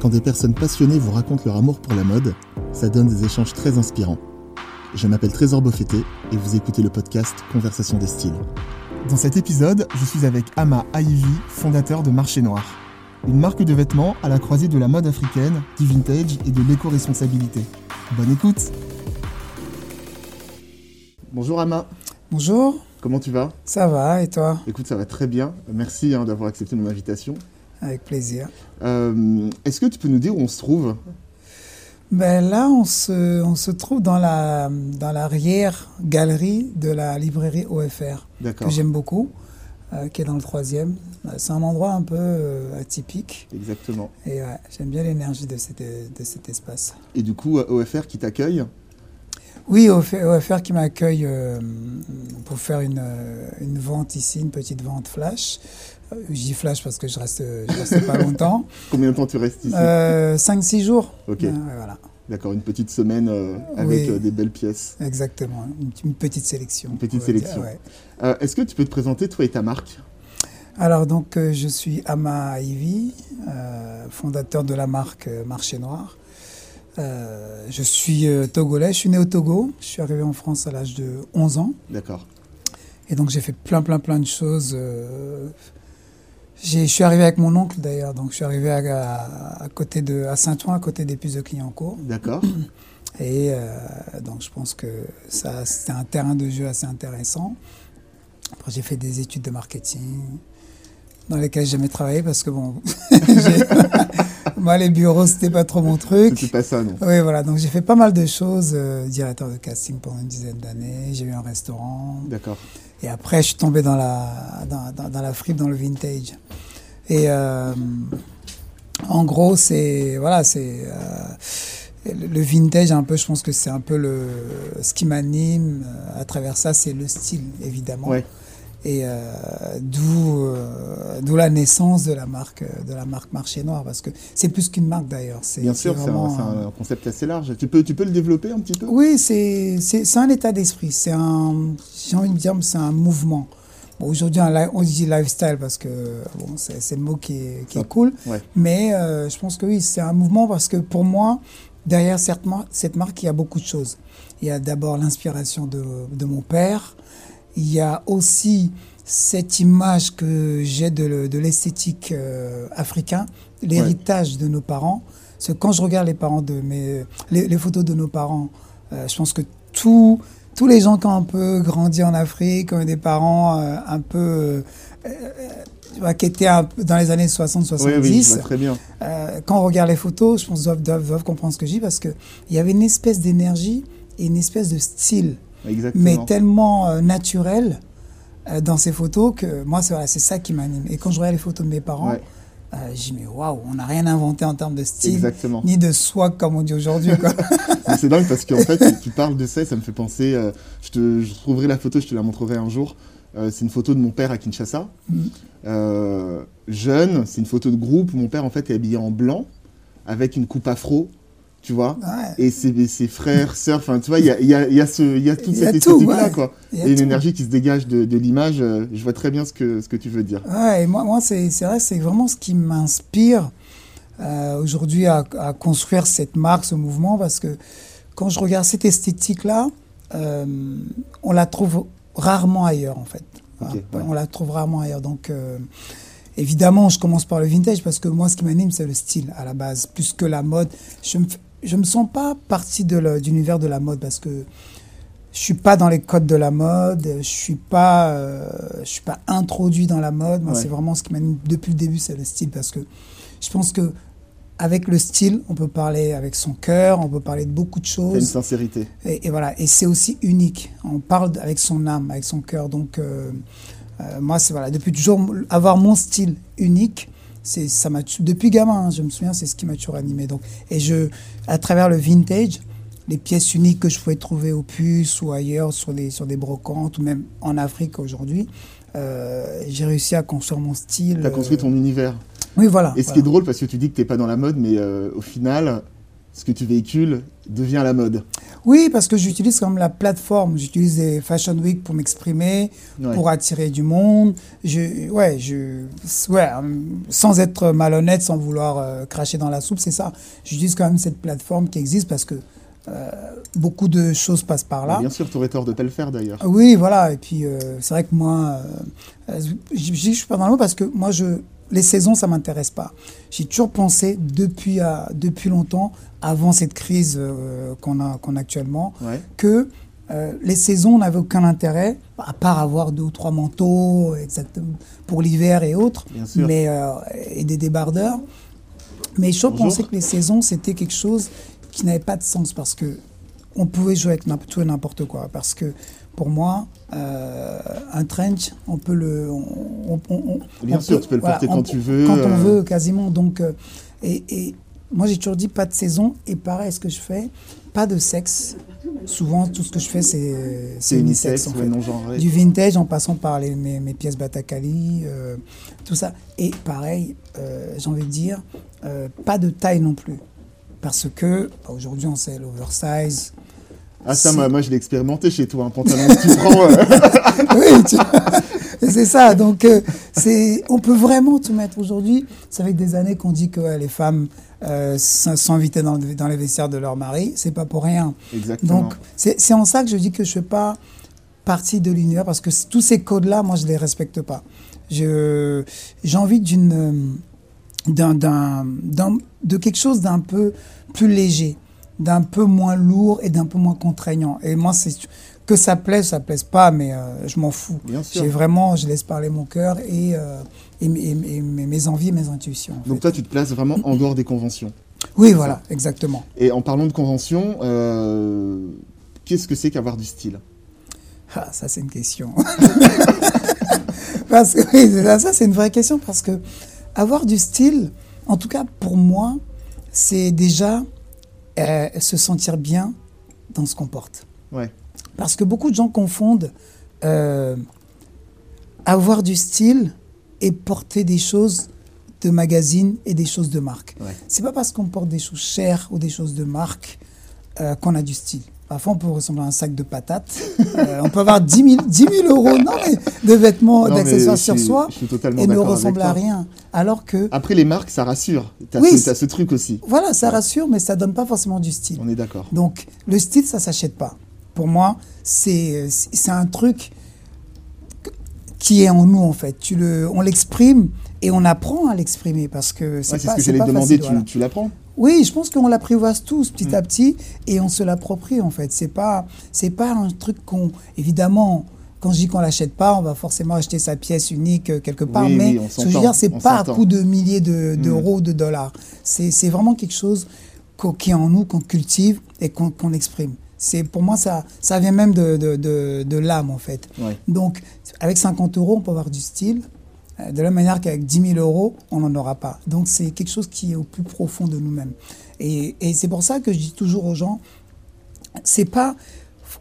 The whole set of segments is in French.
Quand des personnes passionnées vous racontent leur amour pour la mode, ça donne des échanges très inspirants. Je m'appelle Trésor Beaufetté et vous écoutez le podcast Conversation des styles. Dans cet épisode, je suis avec Ama Aivi, fondateur de Marché Noir. Une marque de vêtements à la croisée de la mode africaine, du vintage et de l'éco-responsabilité. Bonne écoute Bonjour Ama. Bonjour. Comment tu vas? Ça va, et toi? Écoute, ça va très bien. Merci hein, d'avoir accepté mon invitation. Avec plaisir. Euh, Est-ce que tu peux nous dire où on se trouve? Ben Là, on se, on se trouve dans la dans l'arrière-galerie de la librairie OFR, que j'aime beaucoup, euh, qui est dans le troisième. C'est un endroit un peu euh, atypique. Exactement. Et ouais, j'aime bien l'énergie de, de cet espace. Et du coup, OFR qui t'accueille? Oui, OFR qui m'accueille euh, pour faire une, euh, une, vente ici, une petite vente flash. Euh, j'y flash parce que je reste, je reste pas longtemps. Combien de temps tu restes ici 5-6 jours. Ok. voilà. D'accord, une petite semaine avec des belles pièces. Exactement, une, petite sélection. Une petite sélection. Est-ce que tu peux te présenter, toi et ta marque? Alors donc je suis Ama Ivy, fondateur de la marque Marché Noir. Euh, je suis euh, togolais, je suis né au Togo. Je suis arrivé en France à l'âge de 11 ans. D'accord. Et donc j'ai fait plein, plein, plein de choses. Euh, je suis arrivé avec mon oncle d'ailleurs. Donc je suis arrivé à, côté de, à Saint-Ouen, à côté des puces de Clignancourt. D'accord. Et donc je pense que ça, c'était un terrain de jeu assez intéressant. Après j'ai fait des études de marketing dans lesquelles j'ai jamais travaillé parce que bon, Moi, les bureaux, c'était pas trop mon truc. C'était pas ça, non Oui, voilà. Donc, j'ai fait pas mal de choses. Euh, directeur de casting pendant une dizaine d'années. J'ai eu un restaurant. D'accord. Et après, je suis tombé dans la, dans, dans, la fripe, dans le vintage. Et euh, en gros, c'est. Voilà, c'est. Euh, le vintage, un peu, je pense que c'est un peu le, ce qui m'anime à travers ça, c'est le style, évidemment. Ouais. Et euh, d'où euh, d'où la naissance de la marque de la marque Marché Noir parce que c'est plus qu'une marque d'ailleurs. Bien sûr, c'est un, concept assez large. Tu peux tu peux le développer un petit peu? Oui, c'est c'est un état d'esprit. C'est un j'ai envie de dire c'est un mouvement. Bon, Aujourd'hui, on dit lifestyle parce que bon, c'est le mot qui est, qui est cool. Mais euh, je pense que oui, c'est un mouvement parce que pour moi, derrière cette, cette marque, il y a beaucoup de choses. Il y a d'abord l'inspiration de, de mon père, il y a aussi cette image que j'ai de, l'esthétique euh, africain, l'héritage de nos parents. Parce que quand je regarde les parents de mes, les, photos de nos parents, euh, je pense que tous tous les gens qui ont un peu grandi en Afrique, qui ont des parents euh, un peu qui étaient dans les années 60-70. Oui, très bien. quand on regarde les photos, je pense qu'ils doivent, doivent, comprendre ce que je dis parce qu'il y avait une espèce d'énergie et une espèce de style mais tellement euh, naturel euh, dans ces photos que moi, c'est ça qui m'anime. Et quand je regarde les photos de mes parents, euh, je dis, mais waouh, on n'a rien inventé en termes de style, ni de swag comme on dit aujourd'hui. c'est dingue parce qu'en fait, tu parles de ça, ça me fait penser. je, te, je trouverai la photo, je te la montrerai un jour. c'est une photo de mon père à Kinshasa. Mm. jeune, c'est une photo de groupe où mon père en fait est habillé en blanc avec une coupe afro tu vois et ses, ses, frères sœurs enfin tu vois il y a, y, a, y, a ce, y a toute cette esthétique là quoi. Et une énergie qui se dégage de, de l'image euh, je vois très bien ce que ce que tu veux dire. Ouais et moi moi c'est vrai c'est vraiment ce qui m'inspire euh, aujourd'hui à, à, construire cette marque ce mouvement parce que quand je regarde cette esthétique là euh, on la trouve rarement ailleurs en fait. On la trouve rarement ailleurs. Donc Évidemment, je commence par le vintage parce que moi, ce qui m'anime, c'est le style à la base, plus que la mode. Je me, je me sens pas partie de l'univers de la mode parce que je suis pas dans les codes de la mode, je suis pas, euh, je suis pas introduit dans la mode. Moi, c'est vraiment ce qui m'anime depuis le début, c'est le style parce que je pense que avec le style, on peut parler avec son cœur, on peut parler de beaucoup de choses. une sincérité. Et, voilà, et c'est aussi unique. On parle avec son âme, avec son cœur. Donc, euh, euh, moi, c'est voilà, depuis toujours avoir mon style unique ça m'a depuis gamin, hein, je me souviens, c'est ce qui m'a toujours animé. Donc, et je, à travers le vintage, les pièces uniques que je pouvais trouver au puces ou ailleurs sur des sur des brocantes ou même en Afrique aujourd'hui, euh, j'ai réussi à construire mon style. Tu as construit ton univers. Oui, voilà. Et ce qui est drôle, parce que tu dis que tu n'es pas dans la mode, mais euh, au final, ce que tu véhicules devient la mode. Oui, parce que j'utilise comme la plateforme. J'utilise des Fashion Week pour m'exprimer, pour attirer du monde. Je, ouais, je, ouais, sans être malhonnête, sans vouloir euh, cracher dans la soupe, c'est ça. J'utilise quand même cette plateforme qui existe parce que euh, beaucoup de choses passent par là. Bien sûr, tu aurais tort de ne pas le faire d'ailleurs. Oui, voilà. Et puis, euh, c'est vrai que moi, je ne suis pas dans le mot parce que moi, je, les saisons, ça m'intéresse pas. J'ai toujours pensé depuis, depuis longtemps, avant cette crise euh, qu'on a, qu'on a actuellement, que euh, les saisons n'avaient aucun intérêt, à part avoir deux ou trois manteaux exactement, pour l'hiver et autres, mais, euh, et des débardeurs. Mais je pensais que les saisons, c'était quelque chose qui n'avait pas de sens parce que on pouvait jouer avec tout et n'importe quoi. Parce que pour moi, euh, un trench, on peut le. Bien sûr, tu peux le porter quand tu veux. Quand on euh. veut, quasiment. Donc, euh, et, moi, j'ai toujours dit pas de saison. Et pareil, ce que je fais, pas de sexe. Souvent, tout ce que je fais, c'est unisexe. En fait. Du vintage en passant par les, mes, pièces Batakali, tout ça. Et pareil, j'ai envie de dire, pas de taille non plus. Parce que bah, aujourd'hui, on sait l'oversize, ah ça, moi, je l'ai expérimenté chez toi, un pantalon que tu prends. oui, c'est ça. Donc, euh, c'est, on peut vraiment tout mettre aujourd'hui. Ça fait des années qu'on dit que les femmes euh, s'invitaient dans, dans, les vestiaires de leur mari. C'est pas pour rien. Exactement. Donc, c'est, en ça que je dis que je fais pas partie de l'univers parce que tous ces codes-là, moi, je les respecte pas. Je, j'ai envie d'une, d'un, d'un, de quelque chose d'un peu plus léger d'un peu moins lourd et d'un peu moins contraignant. Et moi, c'est que ça plaise, ça plaise pas, mais euh, je m'en fous. J'ai vraiment, je laisse parler mon cœur et, euh, et, mes envies, mes intuitions. Donc toi, tu te places vraiment en dehors des conventions. Oui, voilà, exactement. Et en parlant de conventions, euh, qu'est-ce que c'est qu'avoir du style? Ah, ça c'est une question. parce que oui, ça c'est une vraie question parce que avoir du style, en tout cas pour moi, c'est déjà euh, se sentir bien dans ce qu'on porte. Ouais. Parce que beaucoup de gens confondent euh, avoir du style et porter des choses de magazine et des choses de marque. Ouais. C'est pas parce qu'on porte des choses chères ou des choses de marque euh, qu'on a du style. Parfois, on peut ressembler à un sac de patates. Euh, on peut avoir 10 000, euros de vêtements, d'accessoires sur soi et ne ressembler à rien. Alors que. Après, les marques, ça rassure. Tu as, oui, ce truc aussi. Voilà, ça rassure, mais ça donne pas forcément du style. On est d'accord. Donc, le style, ça s'achète pas. Pour moi, c'est un truc qui est en nous, en fait. Tu le, on l'exprime et on apprend à l'exprimer parce que c'est ouais, pas, ce que j'allais demander. tu, tu l'apprends oui, je pense qu'on l'apprivoise tous petit à mm. petit et on se l'approprie en fait. C'est pas, c'est pas un truc qu'on, évidemment, quand je dis qu'on l'achète pas, on va forcément acheter sa pièce unique euh, quelque part. mais ce que je veux dire, c'est pas à coup de milliers mm. d'euros, de, de dollars. C'est vraiment quelque chose qui est en nous, qu'on cultive et qu'on exprime. C'est pour moi ça, ça vient même de, de, de, l'âme en fait. Donc avec 50 euros, on peut avoir du style, de la manière qu'avec 10 000 euros, on n'en aura pas. Donc c'est quelque chose qui est au plus profond de nous-mêmes. Et, et c'est pour ça que je dis toujours aux gens, c'est pas,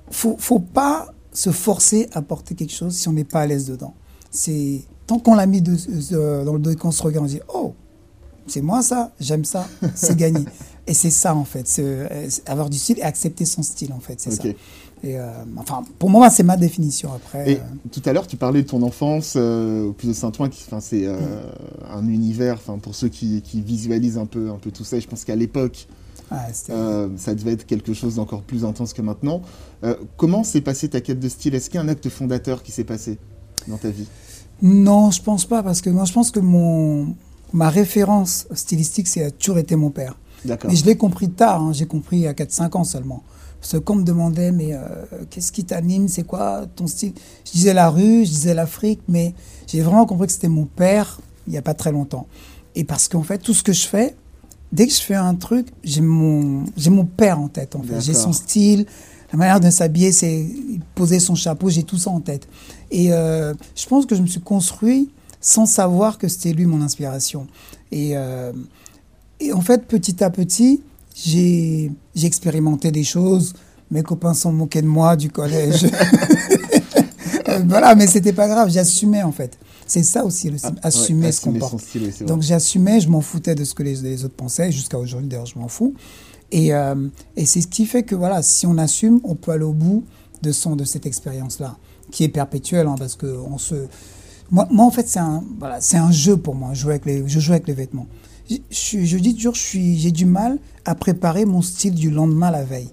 faut, faut pas se forcer à porter quelque chose si on n'est pas à l'aise dedans. C'est tant qu'on l'a mis de, dans le dos et qu'on se regarde, on dit oh c'est moi ça, j'aime ça, c'est gagné. Et c'est ça en fait, euh, avoir du style et accepter son style en fait, c'est ça. Et euh, enfin, pour moi, c'est ma définition après. Et euh. tout à l'heure, tu parlais de ton enfance au plus de Saint-Ouen, c'est mm. un univers, enfin, pour ceux qui, qui, visualisent un peu, un peu tout ça, je pense qu'à l'époque, ah, ça devait être quelque chose d'encore plus intense que maintenant. comment s'est passée ta quête de style? Est-ce qu'il y a un acte fondateur qui s'est passé dans ta vie? Non, je pense pas, parce que moi, je pense que mon, ma référence stylistique, c'est a toujours été mon père. Mais je l'ai compris tard, hein. j'ai compris à 4-5 ans seulement. Parce que quand on me demandait, mais euh, qu'est-ce qui t'anime, c'est quoi ton style? Je disais la rue, je disais l'Afrique, mais j'ai vraiment compris que c'était mon père il n'y a pas très longtemps. Et parce qu'en fait, tout ce que je fais, dès que je fais un truc, j'ai mon, j'ai mon père en tête, en fait. J'ai son style, la manière de s'habiller, c'est poser son chapeau, j'ai tout ça en tête. Et euh, je pense que je me suis construit sans savoir que c'était lui mon inspiration. Et, euh, et en fait, petit à petit, j'ai expérimenté des choses. Mes copains sont moqués de moi du collège. voilà, mais c'était pas grave, j'assumais en fait. c'est ça aussi, le, ah, assumer ce qu'on porte. Donc j'assumais, je m'en foutais de ce que les, autres pensaient, jusqu'à aujourd'hui d'ailleurs je m'en fous. Et, euh, et c'est ce qui fait que voilà, si on assume, on peut aller au bout de, son, de cette expérience-là, qui est perpétuelle, hein, parce que on se... Moi, moi en fait, c'est un, voilà, un jeu pour moi, jouer avec les, je joue avec les vêtements. Je, je dis toujours, j'ai du mal à préparer mon style du lendemain la veille.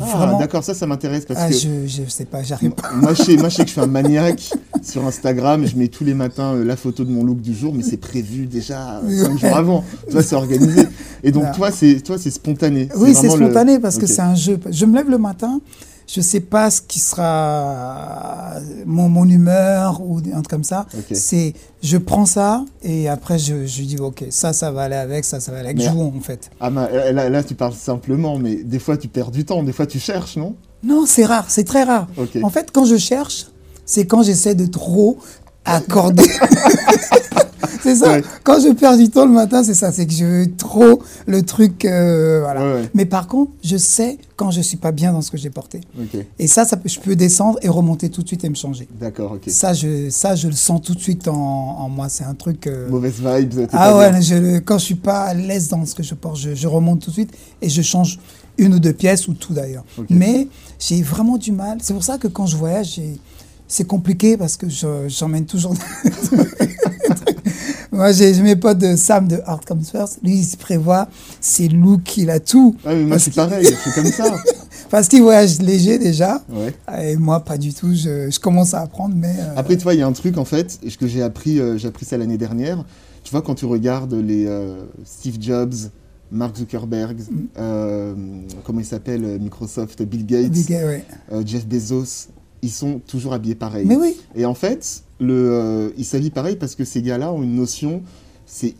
Ah, d'accord, ça, ça m'intéresse parce ah, que. Je, je sais pas, j'arrive pas. Moi je, sais, moi, je sais que je suis un maniaque sur Instagram. Je mets tous les matins euh, la photo de mon look du jour, mais c'est prévu déjà 5 jours avant. Toi, c'est organisé. Et donc, toi, c'est spontané. Oui, c'est spontané parce que c'est un jeu. Je me lève le matin, je sais pas ce qui sera mon, mon humeur ou un truc comme ça. C'est, je prends ça et après je, je dis ok, ça, ça va aller avec, ça, ça va aller avec. Jouons en fait. Ah, là, là, tu parles simplement, mais des fois tu perds du temps, des fois tu cherches, non? Non, c'est rare, c'est très rare. En fait, quand je cherche, c'est quand j'essaie de trop accorder. c'est ça. Quand je perds du temps le matin, c'est ça. C'est que je veux trop le truc. Euh, voilà. Mais par contre, je sais quand je suis pas bien dans ce que j'ai porté. Et ça, ça je peux descendre et remonter tout de suite et me changer. D'accord, ok. Ça je, ça, je le sens tout de suite en, moi. C'est un truc. Euh, Mauvaise vibe. Ah ouais, je, quand je suis pas à l'aise dans ce que je porte, je, remonte tout de suite et je change une ou deux pièces ou tout d'ailleurs. Mais j'ai vraiment du mal. C'est pour ça que quand je voyage, c'est compliqué parce que j'emmène toujours. Moi, j'ai mes potes de Sam de Art Comes First. Lui, il se prévoit ses looks, il a tout. Ah, mais moi, c'est pareil, c'est comme ça. Parce qu'il voyage léger déjà. Ouais. Et moi, pas du tout. Je, je commence à apprendre, mais. Euh, Après, tu vois, il y a un truc, en fait, que j'ai appris, euh, j'ai appris ça l'année dernière. Tu vois, quand tu regardes les euh, Steve Jobs, Mark Zuckerberg, mm. comment il s'appelle, Microsoft, Bill Gates, Bill Gates Jeff Bezos, ils sont toujours habillés pareil. Mais oui. Et en fait, le, euh, ils s'habillent pareil parce que ces gars-là ont une notion,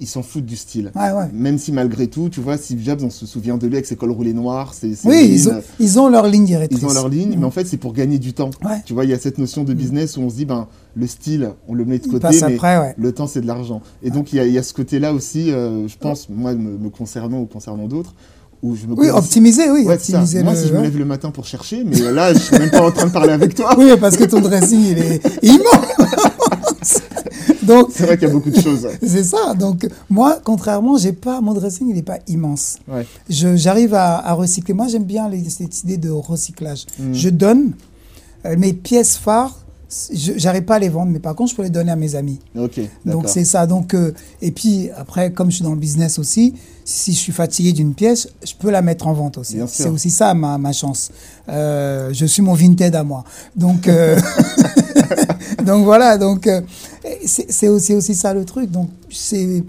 ils s'en foutent du style. Même si malgré tout, tu vois, Steve Jobs, on se souvient de lui avec ses cols roulés noirs. oui, ils ont, ils ont, leur ligne directrice. Ils ont leur ligne, mais en fait, c'est pour gagner du temps. Tu vois, il y a cette notion de mm. business où on se dit, ben, le style, on le met de côté, mais le temps, c'est de l'argent. Et donc, il y, a ce côté-là aussi, euh, je pense, moi, me concernant ou concernant d'autres, oui, optimiser, oui. optimiser Moi, si je me lève le matin pour chercher, mais là, je suis même pas en train de parler avec toi. Oui, parce que ton dressing, il est immense. Donc, c'est vrai qu'il y a beaucoup de choses. C'est ça. Donc, moi, contrairement, j'ai pas mon dressing, il n'est pas immense. Ouais. j'arrive à, recycler. Moi, j'aime bien les, cette idée de recyclage. Hmm. Je donne euh, mes pièces phares j'arrive pas à les vendre, mais par contre, je peux les donner à mes amis. Ok. Donc c'est ça. Donc euh, et puis après, comme je suis dans le business aussi, si je suis fatigué d'une pièce, je peux la mettre en vente aussi. C'est aussi ça ma, ma chance. Euh, je suis mon Vinted à moi. Donc euh, donc voilà. Donc c'est aussi aussi ça le truc. Donc c'est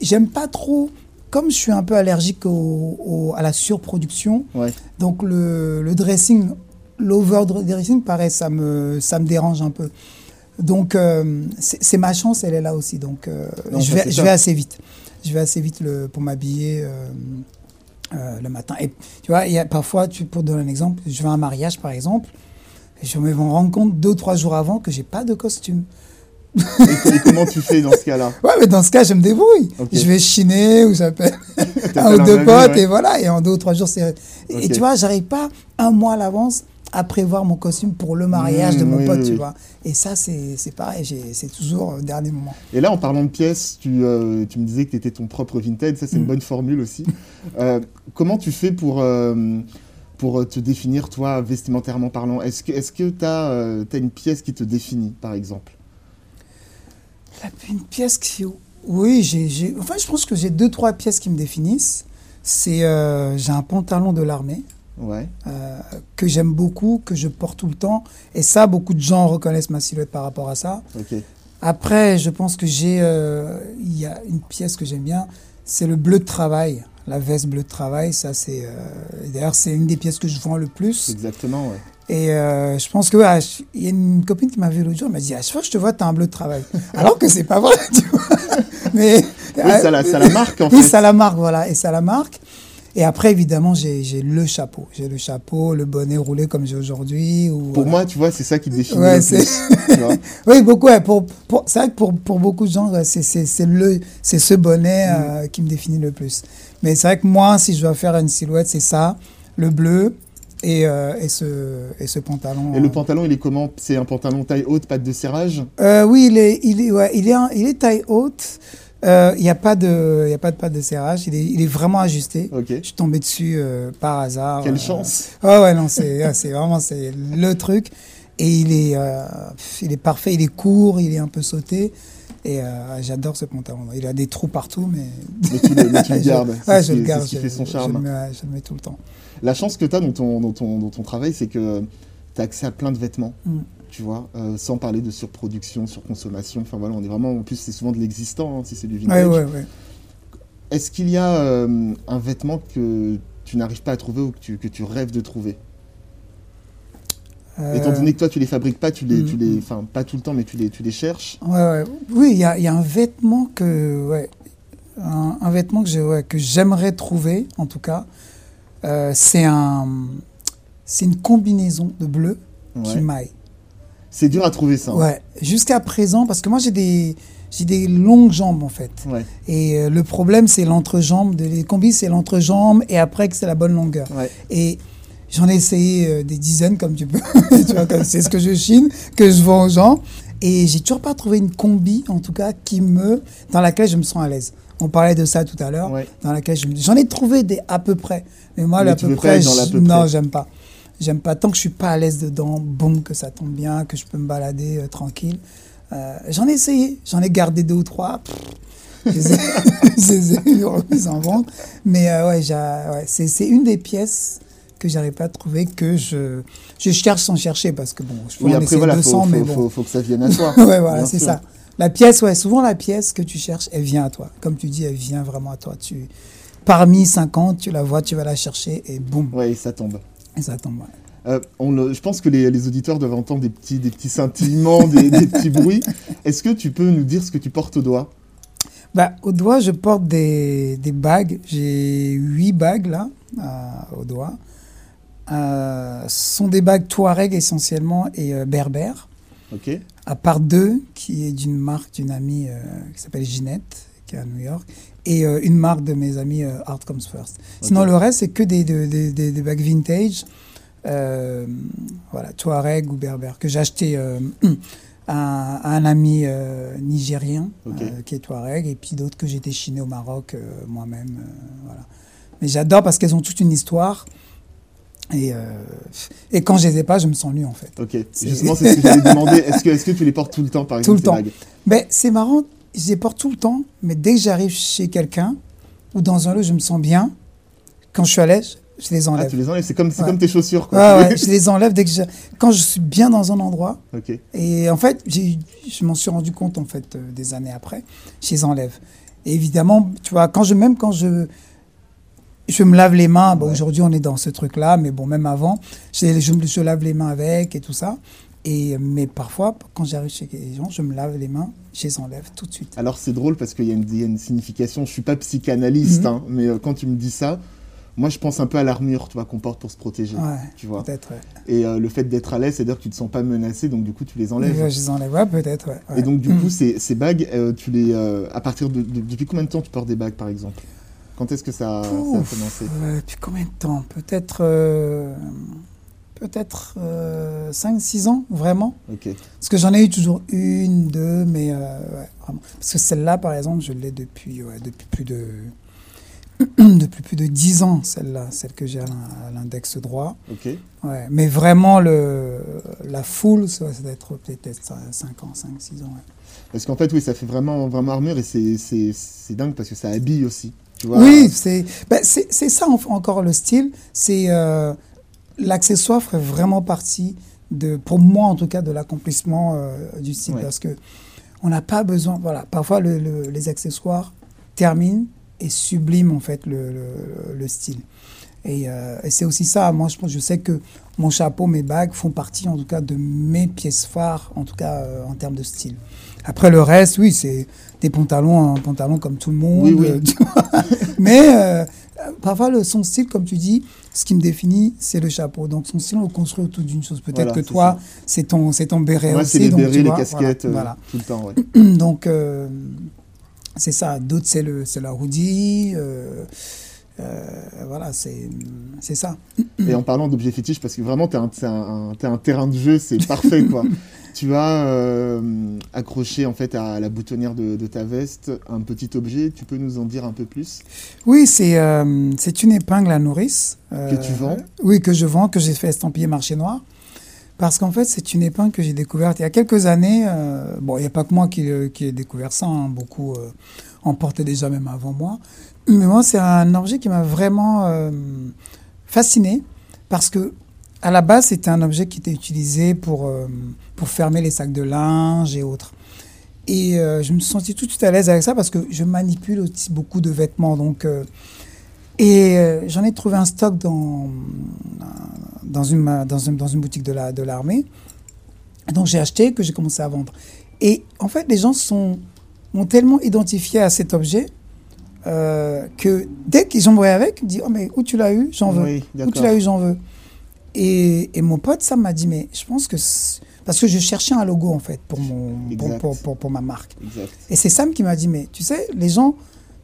j'aime pas trop. Comme je suis un peu allergique au, à la surproduction, ouais. donc le, le dressing l'overdressing, pareil, ça me, ça me dérange un peu. Donc, euh, c'est ma chance, elle est là aussi. Donc, euh, je, vais, je vais assez vite. Je vais assez vite le, pour m'habiller euh, le matin. Et tu vois, il y a parfois, tu, pour donner un exemple, je vais à un mariage, par exemple, et je me rends compte deux, trois jours avant que j'ai pas de costume. et, comment tu fais dans ce cas-là? Ouais, mais dans ce cas, je me débrouille. Je vais chiner ou j'appelle un ou deux potes et voilà. Et en deux ou trois jours, c'est. Et tu vois, j'arrive pas un mois à l'avance à prévoir mon costume pour le mariage de mon mmh, pote, tu vois. Et ça, c'est pareil, c'est toujours au dernier moment. Et là, en parlant de pièces, tu, euh, tu me disais que tu étais ton propre vintage, ça c'est une mmh. bonne formule aussi. Euh, comment tu fais pour, euh, pour te définir, toi, vestimentairement parlant Est-ce que tu as, as, une pièce qui te définit, par exemple? Une pièce qui... Oui, j'ai, enfin, je pense que j'ai deux, trois pièces qui me définissent. C'est, j'ai un pantalon de l'armée ouais. Euh, que j'aime beaucoup, que je porte tout le temps. Et ça, beaucoup de gens reconnaissent ma silhouette par rapport à ça. Après, je pense que j'ai, euh, il y a une pièce que j'aime bien, c'est le bleu de travail, la veste bleu de travail. Ça, c'est, euh, d'ailleurs, c'est une des pièces que je vends le plus. Exactement, ouais. Et je pense que il y a une copine qui m'a vu l'autre jour, elle m'a dit à chaque fois que je te vois, tu as un bleu de travail. Alors que c'est pas vrai, tu vois. Mais oui, ça, la, ça la marque en fait. Oui, ça la marque, voilà, et ça la marque. Et après, évidemment, j'ai le chapeau. J'ai le chapeau, le bonnet roulé comme j'ai aujourd'hui. Pour moi, tu vois, c'est ça qui définit ouais, le oui, beaucoup. Ouais, pour, pour, c'est vrai que pour, pour beaucoup de gens, c'est ce bonnet mm. euh, qui me définit le plus. Mais c'est vrai que moi, si je dois faire une silhouette, c'est ça, le bleu et, et, ce, et ce pantalon. Et le pantalon, il est comment? C'est un pantalon taille haute, patte de serrage? Oui, il est, il est, ouais, il est, il est taille haute. Il n'y a pas de, il a pas de patte de serrage. Il est, il est vraiment ajusté. Je suis tombé dessus par hasard. Quelle chance. Ouais, ouais, non, c'est, c'est vraiment, c'est le truc. Et il est, il est parfait. Il est court. Il est un peu sauté. Et euh, j'adore ce pantalon. Il a des trous partout, mais. Mais tu, le, gardes. ouais, je le garde. C'est ce qui fait son charme. Je le, mets, je le, mets, tout le temps. La chance que tu as dans ton, dans, ton, dans ton travail, c'est que tu as accès à plein de vêtements. Mm. Tu vois, euh, sans parler de surproduction, surconsommation. Enfin voilà, on est vraiment. En plus, c'est souvent de l'existant, hein, si c'est du vintage. Ouais, ouais, ouais. Est-ce qu'il y a euh, un vêtement que tu n'arrives pas à trouver ou que tu, que tu rêves de trouver? Euh, Étant donné que toi, tu les fabriques pas, tu les, tu les, mm, mm. enfin pas tout le temps, mais tu les, tu les cherches. Oui, il y a, y a, un vêtement que, ouais, un, un vêtement que que j'aimerais trouver, en tout cas. C'est un, c'est une combinaison de bleu qui maille. C'est dur à trouver ça. Hein. Ouais. Jusqu'à présent, parce que moi j'ai des, j'ai des longues jambes en fait. Ouais. Et euh, le problème c'est l'entrejambe. De, les combis c'est l'entrejambe et après que c'est la bonne longueur. Ouais. Et J'en ai essayé euh, des dizaines, comme tu peux. c'est ce que je chine, que je vends aux gens. Et j'ai toujours pas trouvé une combi, en tout cas, qui me, dans laquelle je me sens à l'aise. On parlait de ça tout à l'heure, dans laquelle je j'en ai trouvé des à peu près. Mais moi, à peu près, non, j'aime pas. J'aime pas tant que je suis pas à l'aise dedans, boum, que ça tombe bien, que je peux me balader euh, tranquille. Euh, j'en ai essayé, j'en ai gardé deux ou trois. je les ai en vente. Mais ouais, ouais c'est une des pièces que j'arrive pas à trouver, que je, je cherche sans chercher, parce que bon, je peux oui, en après, voilà, 200, faut, mais bon. Faut, faut, que ça vienne à toi. ouais, voilà, c'est ça. La pièce, ouais, souvent la pièce que tu cherches, elle vient à toi. Comme tu dis, elle vient vraiment à toi. Tu, parmi 50, tu la vois, tu vas la chercher et boum. Ouais, et ça tombe. Ça tombe. Euh, on, je pense que les, les, auditeurs doivent entendre des petits, des petits scintillements, des, des, petits bruits. Est-ce que tu peux nous dire ce que tu portes au doigt? Bah, Au doigt, je porte des, des bagues. J'ai huit bagues là, euh, au doigt euh, sont des bagues Touareg essentiellement et euh, berbères. Ok. À part deux, qui est d'une marque d'une amie euh, qui s'appelle Ginette, qui est à New York, et euh, une marque de mes amis Art Comes First. Sinon, le reste, c'est que des, des, des, des, bagues vintage, voilà, Touareg ou berbères, que j'ai acheté à, un ami nigérien qui est Touareg, et puis d'autres que j'ai déchinées au Maroc moi-même. voilà. Mais j'adore parce qu'elles ont toute une histoire. Et, euh, et quand je les ai pas, je me sens nu en fait. Ok. Justement, c'est ce que j'allais demander. Est-ce que, est que tu les portes tout le temps, par exemple Tout le temps. Mais c'est marrant, je les porte tout le temps, mais dès que j'arrive chez quelqu'un ou dans un lieu, je me sens bien. Quand je suis à l'aise, je les enlève. Ah, tu les enlèves, c'est comme, comme tes chaussures. Quoi. Ouais, ouais, je les enlève dès que je... quand je suis bien dans un endroit. Et en fait, je m'en suis rendu compte en fait euh, des années après. Je les enlève. Et évidemment, tu vois, quand je même quand je je me lave les mains. Bon, Aujourd'hui, on est dans ce truc-là, mais bon, même avant, je, je, je, lave les mains avec et tout ça. Et, mais parfois, quand j'arrive chez les gens, je me lave les mains, je les enlève tout de suite. Alors, c'est drôle parce qu'il y, y, a une signification. Je suis pas psychanalyste, mhm. hein, mais euh, quand tu me dis ça, moi, je pense un peu à l'armure, tu vois, qu'on porte pour se protéger. Ouais, tu vois. Ouais. Et euh, le fait d'être à l'aise, c'est-à-dire que tu te sens pas menacé, donc du coup, tu les enlèves. je les enlève, ouais, peut-être, ouais, Et donc, du coup, ces, ces bagues, euh, tu les, à partir de, de, depuis combien de temps tu portes des bagues, par exemple? Quand est-ce que ça, ça, a commencé? Depuis combien de temps? Peut-être euh, peut-être 5-6 euh, ans, vraiment. Ok. Parce que j'en ai eu toujours une, deux, mais ouais, vraiment. Parce que celle-là, par exemple, je l'ai depuis, ouais, depuis plus de depuis plus de 10 ans, celle-là, celle que j'ai à l'index droit. Ok. Ouais, mais vraiment, le, la foule, ça, doit être peut-être 5 ans, 5, 6 ans. Ouais. Parce qu'en fait, oui, ça fait vraiment, vraiment armure et c'est dingue parce que ça habille aussi. Oui, c'est ben, ça encore le style. C'est euh, l'accessoire ferait vraiment partie de, pour moi en tout cas, de l'accomplissement euh, du style parce que on n'a pas besoin. Voilà, parfois les accessoires terminent et subliment en fait le, le, style. Euh, et, c'est aussi ça. Moi, je pense, je sais que mon chapeau, mes bagues font partie en tout cas de mes pièces phares, en tout cas en termes de style. Après le reste, oui, c'est des pantalons, un pantalon comme tout le monde. Oui, oui. Mais euh, parfois, le, son style, comme tu dis, ce qui me définit, c'est le chapeau. Donc son style, on le construit autour d'une chose. Peut-être que toi, c'est ton, c'est ton béret Moi, c'est les bérets, les casquettes, voilà, euh, tout le temps. donc, euh, c'est ça. D'autres, c'est, le, c'est la hoodie. Voilà, c'est ça. Et en parlant d'objets fétiches, parce que vraiment, tu es, un terrain de jeu, c'est parfait, quoi. tu as euh, accroché en fait à la boutonnière de, ta veste un petit objet. Tu peux nous en dire un peu plus? Oui, c'est euh, c'est une épingle à nourrice. que tu vends? Oui, que je vends, que j'ai fait estampiller marché noir. Parce qu'en fait, c'est une épingle que j'ai découverte il y a quelques années. Euh, bon, il n'y a pas que moi qui, qui ai découvert ça. Hein. Beaucoup en portaient déjà même avant moi. Mais moi, c'est un objet qui m'a vraiment fasciné. Parce que à la base, c'était un objet qui était utilisé pour, euh, pour fermer les sacs de linge et autres. Et euh, je me suis senti tout de suite à l'aise avec ça parce que je manipule aussi beaucoup de vêtements. Donc, euh, et j'en ai trouvé un stock dans, dans, une, dans, une, dans une boutique de l'armée. La, de donc j'ai acheté, que j'ai commencé à vendre. Et en fait, les gens sont, ont tellement identifié à cet objet que dès qu'ils ont avec, ils disent Oh, mais où tu l'as eu J'en veux. où tu l'as eu J'en veux. Et, mon pote, ça m'a dit, mais je pense que. Parce que je cherchais un logo, en fait, pour, mon, pour, pour, pour, ma marque. Et c'est Sam qui m'a dit, mais tu sais, les gens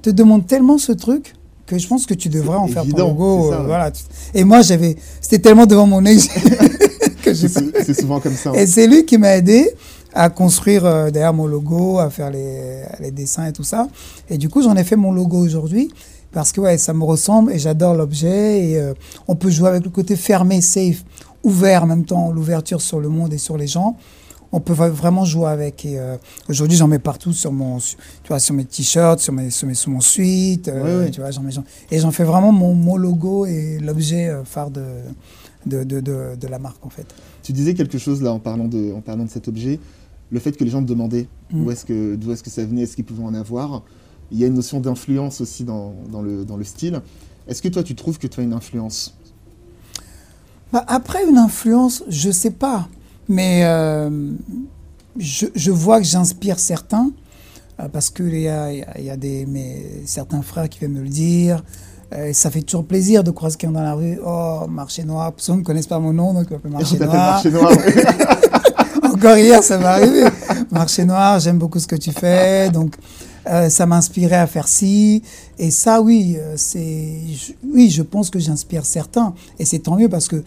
te demandent tellement ce truc que je pense que tu devrais en faire ton logo. Euh, voilà. Et moi, j'avais. C'était tellement devant mon œil que C'est souvent comme ça. Et c'est lui qui m'a aidé à construire euh, derrière mon logo, à faire les, les dessins et tout ça. Et du coup, j'en ai fait mon logo aujourd'hui parce que ouais, ça me ressemble et j'adore l'objet. Et euh, on peut jouer avec le côté fermé, safe, ouvert en même temps, l'ouverture sur le monde et sur les gens. On peut vraiment jouer avec. Et euh, aujourd'hui, j'en mets partout sur mon, tu vois, sur mes t-shirts, sur mes, sur mes, sur mon suite. Tu vois, j'en mets, et j'en fais vraiment mon, mon logo et l'objet phare de de, de, de, la marque en fait. Tu disais quelque chose là en parlant de, en parlant de cet objet, le fait que les gens te demandaient mm. où est-ce que, d'où est-ce que ça venait, est-ce qu'ils pouvaient en avoir. Il y a une notion d'influence aussi dans, dans, le, dans, le, style. Est-ce que toi, tu trouves que tu as une influence? Bah, Après, une influence, je ne sais pas. Mais euh, je, je, vois que j'inspire certains, euh, parce qu'il y a, y a des, mes, certains frères qui viennent me le dire. Euh, ça fait toujours plaisir de croiser quelqu'un dans la rue. Oh, marché noir. Personne ne connaît pas mon nom, donc on peut marché noir. Marché noir. Encore hier, ça m'est arrivé. Marché noir, j'aime beaucoup ce que tu fais. Donc, euh, ça m'inspirait à faire ci. Et ça, oui, euh, c'est, oui, je pense que j'inspire certains. Et c'est tant mieux parce que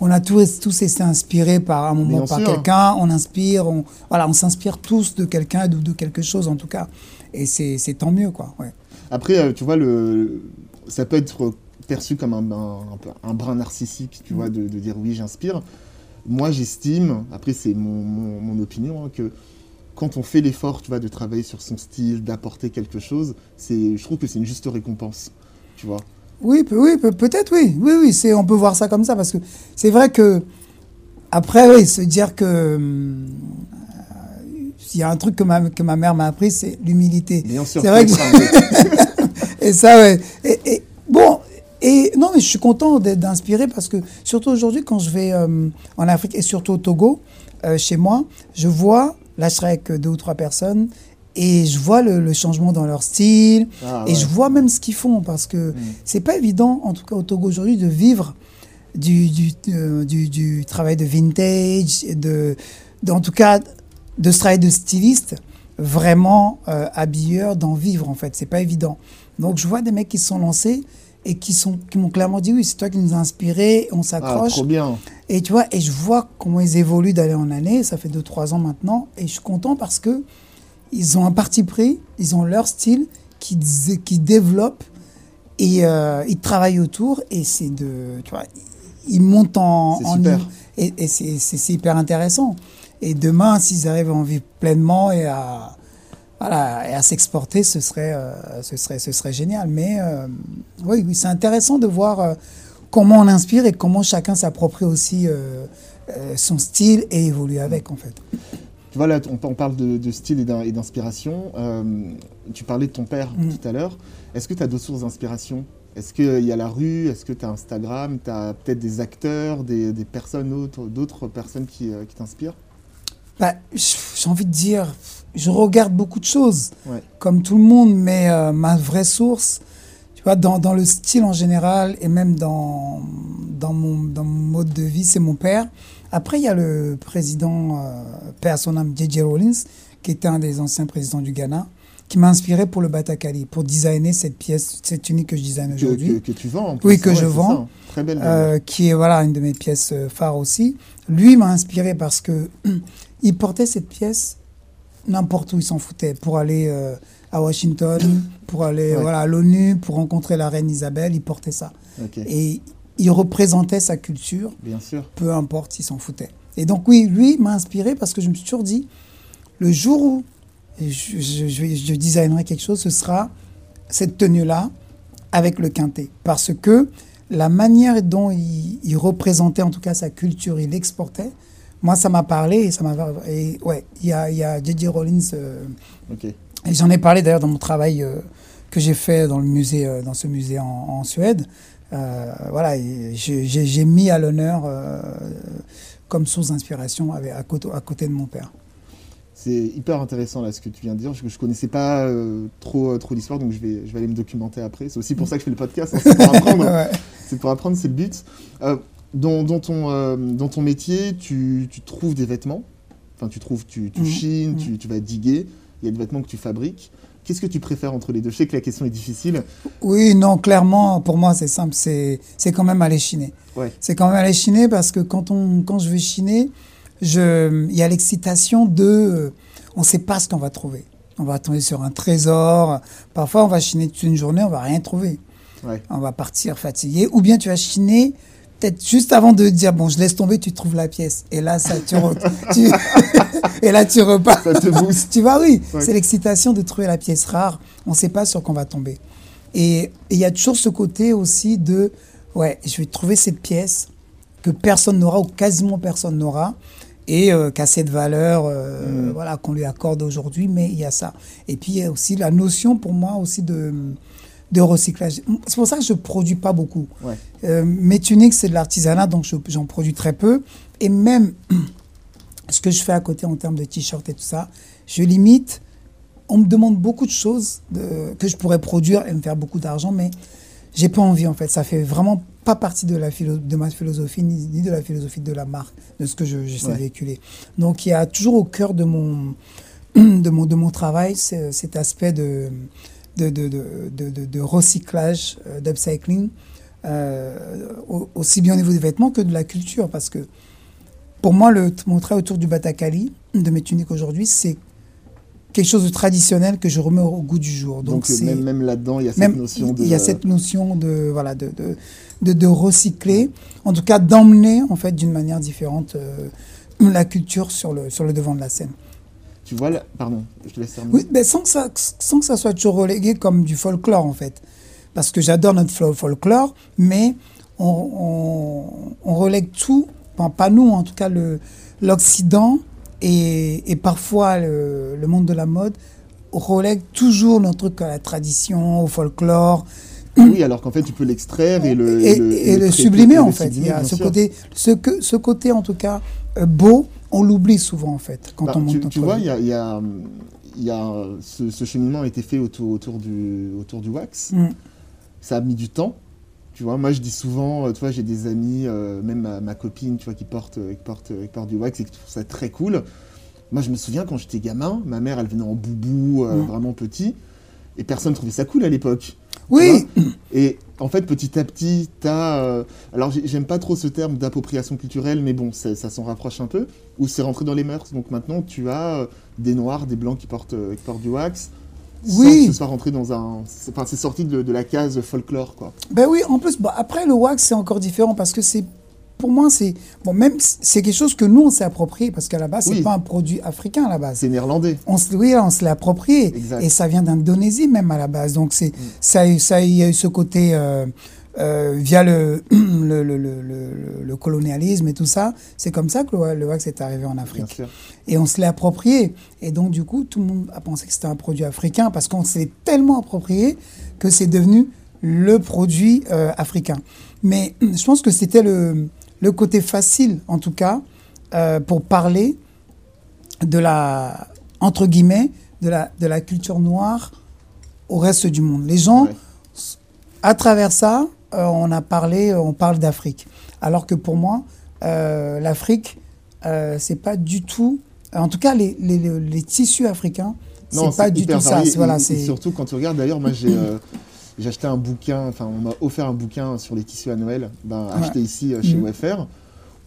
on a tous, tous été inspirés par un moment par quelqu'un. On inspire, on, voilà, on s'inspire tous de quelqu'un ou de quelque chose en tout cas. Et c'est, tant mieux, quoi. Ouais. Après, euh, tu vois, le, ça peut être perçu comme un, un, un brin narcissique, tu vois, de, dire oui, j'inspire. Moi, j'estime, après c'est mon, mon, opinion, hein, que quand on fait l'effort, tu vois, de travailler sur son style, d'apporter quelque chose, c'est, je trouve que c'est une juste récompense, tu vois. Oui, oui, peut-être, oui, oui, oui, c'est, on peut voir ça comme ça parce que c'est vrai que après, oui, se dire que euh, il y a un truc que ma, que ma mère m'a appris, c'est l'humilité. C'est vrai que et ça, ouais. Et, et non, mais je suis content d'inspirer parce que surtout aujourd'hui, quand je vais euh, en Afrique et surtout au Togo, euh, chez moi, je vois Là, je serai avec deux ou trois personnes et je vois le, changement dans leur style ah, et je vois même ce qu'ils font parce que mm. c'est pas évident, en tout cas au Togo aujourd'hui, de vivre du, du, euh, du, du, travail de vintage, de, en tout cas de ce travail de styliste vraiment euh, habilleur, d'en vivre en fait. C'est pas évident. Donc je vois des mecs qui se sont lancés et qui sont qui m'ont clairement dit oui c'est toi qui nous as inspiré on s'accroche. ah, trop bien. Et tu vois et je vois comment ils évoluent d'année en année. Ça fait 2-3 ans maintenant. Et je suis content parce que ils ont un parti pris ils ont leur style qui qui développent et euh, ils travaillent autour. Et c'est de tu vois ils montent en, en et, et c'est hyper intéressant. Et demain s'ils arrivent à en vivre pleinement et à voilà, et à s'exporter, ce serait, euh, ce serait, ce serait génial. Mais euh, oui, oui c'est intéressant de voir euh, comment on inspire et comment chacun s'approprie aussi son style et évolue avec, en fait. Tu vois, là, on, parle de, style et d'inspiration. tu parlais de ton père mm. tout à l'heure. Est-ce que tu as d'autres sources d'inspiration? Est-ce qu'il y a la rue? Est-ce que tu as Instagram? Tu as peut-être des acteurs, des, des personnes, d'autres personnes qui, qui t'inspirent? Bah, J'ai envie de dire, je regarde beaucoup de choses, comme tout le monde, mais euh, ma vraie source, tu vois, dans, dans, le style en général et même dans, dans, mon, dans mon mode de vie, c'est mon père. Après, il y a le président, euh, père son âme, J.J. Rollins, qui était un des anciens présidents du Ghana. qui m'a inspiré pour le Batakali, pour designer cette pièce, cette tunique que je design aujourd'hui. Que, tu vends en plus. Oui, que je vends. Très belle. Euh, qui est voilà, une de mes pièces euh, phares aussi. Lui m'a inspiré parce que il portait cette pièce n'importe où il s'en foutait pour aller euh, à Washington, pour aller voilà, à l'ONU, pour rencontrer la reine Isabelle, il portait ça. Et il représentait sa culture, Bien sûr. peu importe, il s'en foutait. Et donc oui, lui m'a inspiré parce que je me suis toujours dit, le jour où je, je, designerai quelque chose, ce sera cette tenue-là avec le quintet. Parce que la manière dont il, représentait en tout cas sa culture, il l'exportait, moi ça m'a parlé et ça m'a... Ouais, il y a, il y a J.J. Rollins... Euh, et j'en ai parlé d'ailleurs dans mon travail euh, que j'ai fait dans, le musée, euh, dans ce musée en, Suède. voilà, j'ai mis à l'honneur comme source d'inspiration à, côté, à côté de mon père. C'est hyper intéressant là ce que tu viens de dire. Je, ne connaissais pas euh, trop, euh, trop l'histoire, donc je vais, je vais aller me documenter après. C'est aussi pour ça que je fais le podcast. Hein, c'est pour apprendre. C'est pour apprendre, c'est le but. Euh, dans, dans, ton, dans ton métier, tu, tu, trouves des vêtements. Enfin, tu trouves, tu, tu mmh. chines, mmh. Tu, tu, vas diguer. Il y a des vêtements que tu fabriques. Qu'est-ce que tu préfères entre les deux? Je sais que la question est difficile. Oui, non, clairement, pour moi, c'est simple. C'est quand même aller chiner. Ouais. C'est quand même aller chiner parce que quand, on, quand je vais chiner, je, il y a l'excitation de, euh, on ne sait pas ce qu'on va trouver. On va tomber sur un trésor. Parfois, on va chiner toute une journée, on va rien trouver. On va partir fatigué. Ou bien tu vas chiner peut-être juste avant de dire bon, je laisse tomber, tu trouves la pièce. Et là, ça, tu, et là, tu repars. Ça te booste. tu vois, oui, c'est l'excitation de trouver la pièce rare. On ne sait pas sur quoi on va tomber. Et il y a toujours ce côté aussi de ouais, je vais trouver cette pièce que personne n'aura ou quasiment personne n'aura et euh, qui a cette valeur euh, mm. voilà, qu'on lui accorde aujourd'hui, mais il y a ça. Et puis il y a aussi la notion pour moi aussi de, de recyclage. C'est pour ça que je ne produis pas beaucoup. Euh, mes tuniques, c'est de l'artisanat, donc j'en produis très peu. Et même ce que je fais à côté en termes de t-shirts et tout ça, je limite. On me demande beaucoup de choses que je pourrais produire et me faire beaucoup d'argent, mais j'ai pas envie en fait. Ça fait vraiment pas partie de, la de ma philosophie ni, de la philosophie de la marque, de ce que je, j'essaie de véhiculer. Donc il y a toujours au cœur de mon, de mon, de mon travail cet aspect de, de, de, de, de recyclage, euh, d'upcycling, euh, aussi bien au niveau des vêtements que de la culture. Parce que pour moi, le, mon travail autour du Batakali, de mes tuniques aujourd'hui, c'est quelque chose de traditionnel que je remets au goût du jour. Donc, Donc même, même là-dedans, il y a cette notion de... Il y a cette notion de, voilà, de, de, de, recycler, en tout cas d'emmener en fait d'une manière différente euh, la culture sur le, sur le devant de la scène. Tu vois, pardon, je te laisse terminer. Oui, mais sans que, ça, sans que ça soit toujours relégué comme du folklore en fait. Parce que j'adore notre folklore, mais on, on, relègue tout, pas nous en tout cas, l'Occident et, parfois, le, monde de la mode relègue toujours notre truc à la tradition, au folklore. Oui, alors qu'en fait, tu peux l'extraire et le, et, le, sublimer, en fait. Il y a ce côté, ce, que, ce côté, en tout cas, euh, beau, on l'oublie souvent, en fait, quand bah, on monte Tu, tu vois, il y a, y a, y a ce, cheminement a été fait autour, autour, du, autour du wax. Mm. Ça a mis du temps. Tu vois, moi je dis souvent, euh, tu vois, j'ai des amis, euh, même ma, copine, tu vois, qui porte, qui porte, qui porte du wax et qui trouve ça très cool. Moi je me souviens quand j'étais gamin, ma mère elle venait en boubou, mm. vraiment petit, et personne trouvait ça cool à l'époque. Oui. Et en fait, petit à petit, tu as. alors, j'aime pas trop ce terme d'appropriation culturelle, mais bon, ça, s'en rapproche un peu, où c'est rentré dans les mœurs. Donc maintenant, tu as des noirs, des blancs qui portent, qui portent du wax oui. sans que ce soit rentré dans un. Enfin, c'est sorti de, de, la case folklore, quoi. Ben oui, en plus, après, le wax, c'est encore différent parce que c'est. Pour moi, c'est. Bon, même, c'est quelque chose que nous, on s'est approprié parce qu'à la base, c'est pas un produit africain à la base. C'est néerlandais. On, oui, on se l'est approprié. Et ça vient d'Indonésie, même à la base. Donc, c'est, mm. ça, ça, il y a eu ce côté. Euh, euh, via le le, le, le, le, colonialisme et tout ça. C'est comme ça que le, wax est arrivé en Afrique. Et on se l'est approprié. Et donc, du coup, tout le monde a pensé que c'était un produit africain parce qu'on s'est tellement approprié que c'est devenu le produit euh, africain. Mais je pense que c'était le, le côté facile, en tout cas, euh, pour parler de la, entre guillemets, de la, de la culture noire au reste du monde. Les gens, à travers ça, euh, on a parlé, euh, on parle d'Afrique. Alors que pour moi, euh, l'Afrique, c'est pas du tout. En tout cas, les, tissus africains, c'est pas du tout ça. Voilà, surtout quand tu regardes, d'ailleurs, moi j'ai j'ai acheté un bouquin, enfin on m'a offert un bouquin sur les tissus à Noël, ben, acheté ici chez mm. OFR,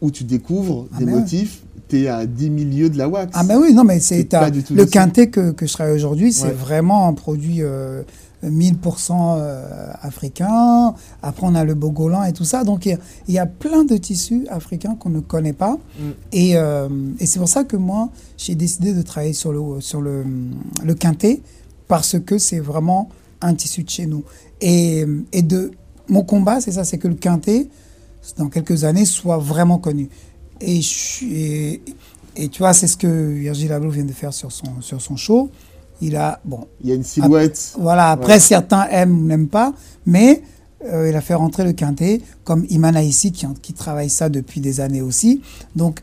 où tu découvres ah, des motifs tu es à 10 milieux de la wax. Ah, mais oui, non, mais c'est le quintet que, que, je travaille aujourd'hui, c'est vraiment un produit 1000% euh, africain. Après, on a le bogolan et tout ça. Donc, il y, a plein de tissus africains qu'on ne connaît pas. Mm. Et, euh, et c'est pour ça que moi, j'ai décidé de travailler sur le, sur le, le quintet, parce que c'est vraiment un tissu de chez nous. Et, et de, mon combat, c'est ça, c'est que le quintet, dans quelques années, soit vraiment connu. Et, et, et tu vois, c'est ce que Virgil Abloh vient de faire sur son, sur son show. Il a, bon. Il y a une silhouette. voilà, après, certains aiment ou n'aiment pas, mais euh, il a fait rentrer le quintet, comme Imana ici, qui, qui travaille ça depuis des années aussi. Donc,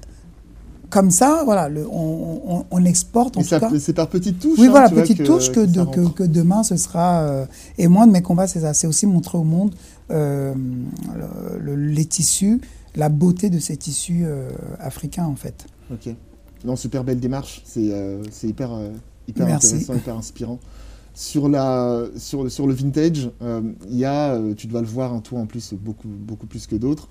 comme ça, voilà, le, on, on, exporte en tout C'est par petites touches. Oui, hein, voilà, petites touches que, que, que, demain ce sera. Euh, et moi, de mes combats, c'est ça. C'est aussi montrer au monde euh, les tissus la beauté de ces tissus euh, africains en fait. Ok. Non, super belle démarche. C'est hyper, hyper intéressant, hyper inspirant. Sur, la, sur, sur le vintage, il y a, tu dois le voir, un toi en plus, beaucoup, beaucoup plus que d'autres,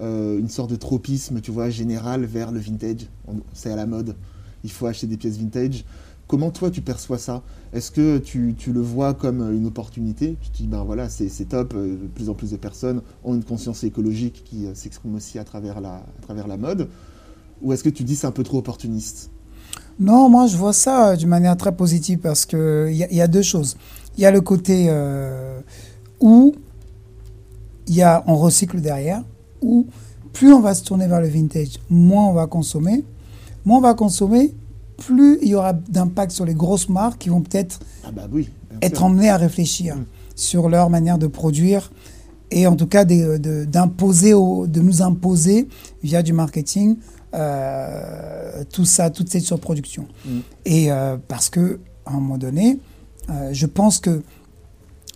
une sorte de tropisme, tu vois, général vers le vintage. C'est à la mode. Il faut acheter des pièces vintage. Comment toi tu perçois ça? Est-ce que tu, tu, le vois comme une opportunité? Tu te dis, ben voilà, c'est top, euh, de plus en plus de personnes ont une conscience écologique qui euh, s'exprime aussi à travers la, à travers la mode Ou est-ce que tu dis c'est un peu trop opportuniste? Non, moi je vois ça euh, d'une manière très positive parce qu'il y, y, a deux choses. Il y a le côté où y a, on recycle derrière, où plus on va se tourner vers le vintage, moins on va consommer. Moins on va consommer, plus il y aura d'impact sur les grosses marques qui vont peut-être ah bah oui, être emmenées à réfléchir mm. sur leur manière de produire et en tout cas d'imposer, de, de, nous imposer via du marketing euh, tout ça, toute cette surproduction. Mm. Et euh, parce que à un moment donné, euh, je pense que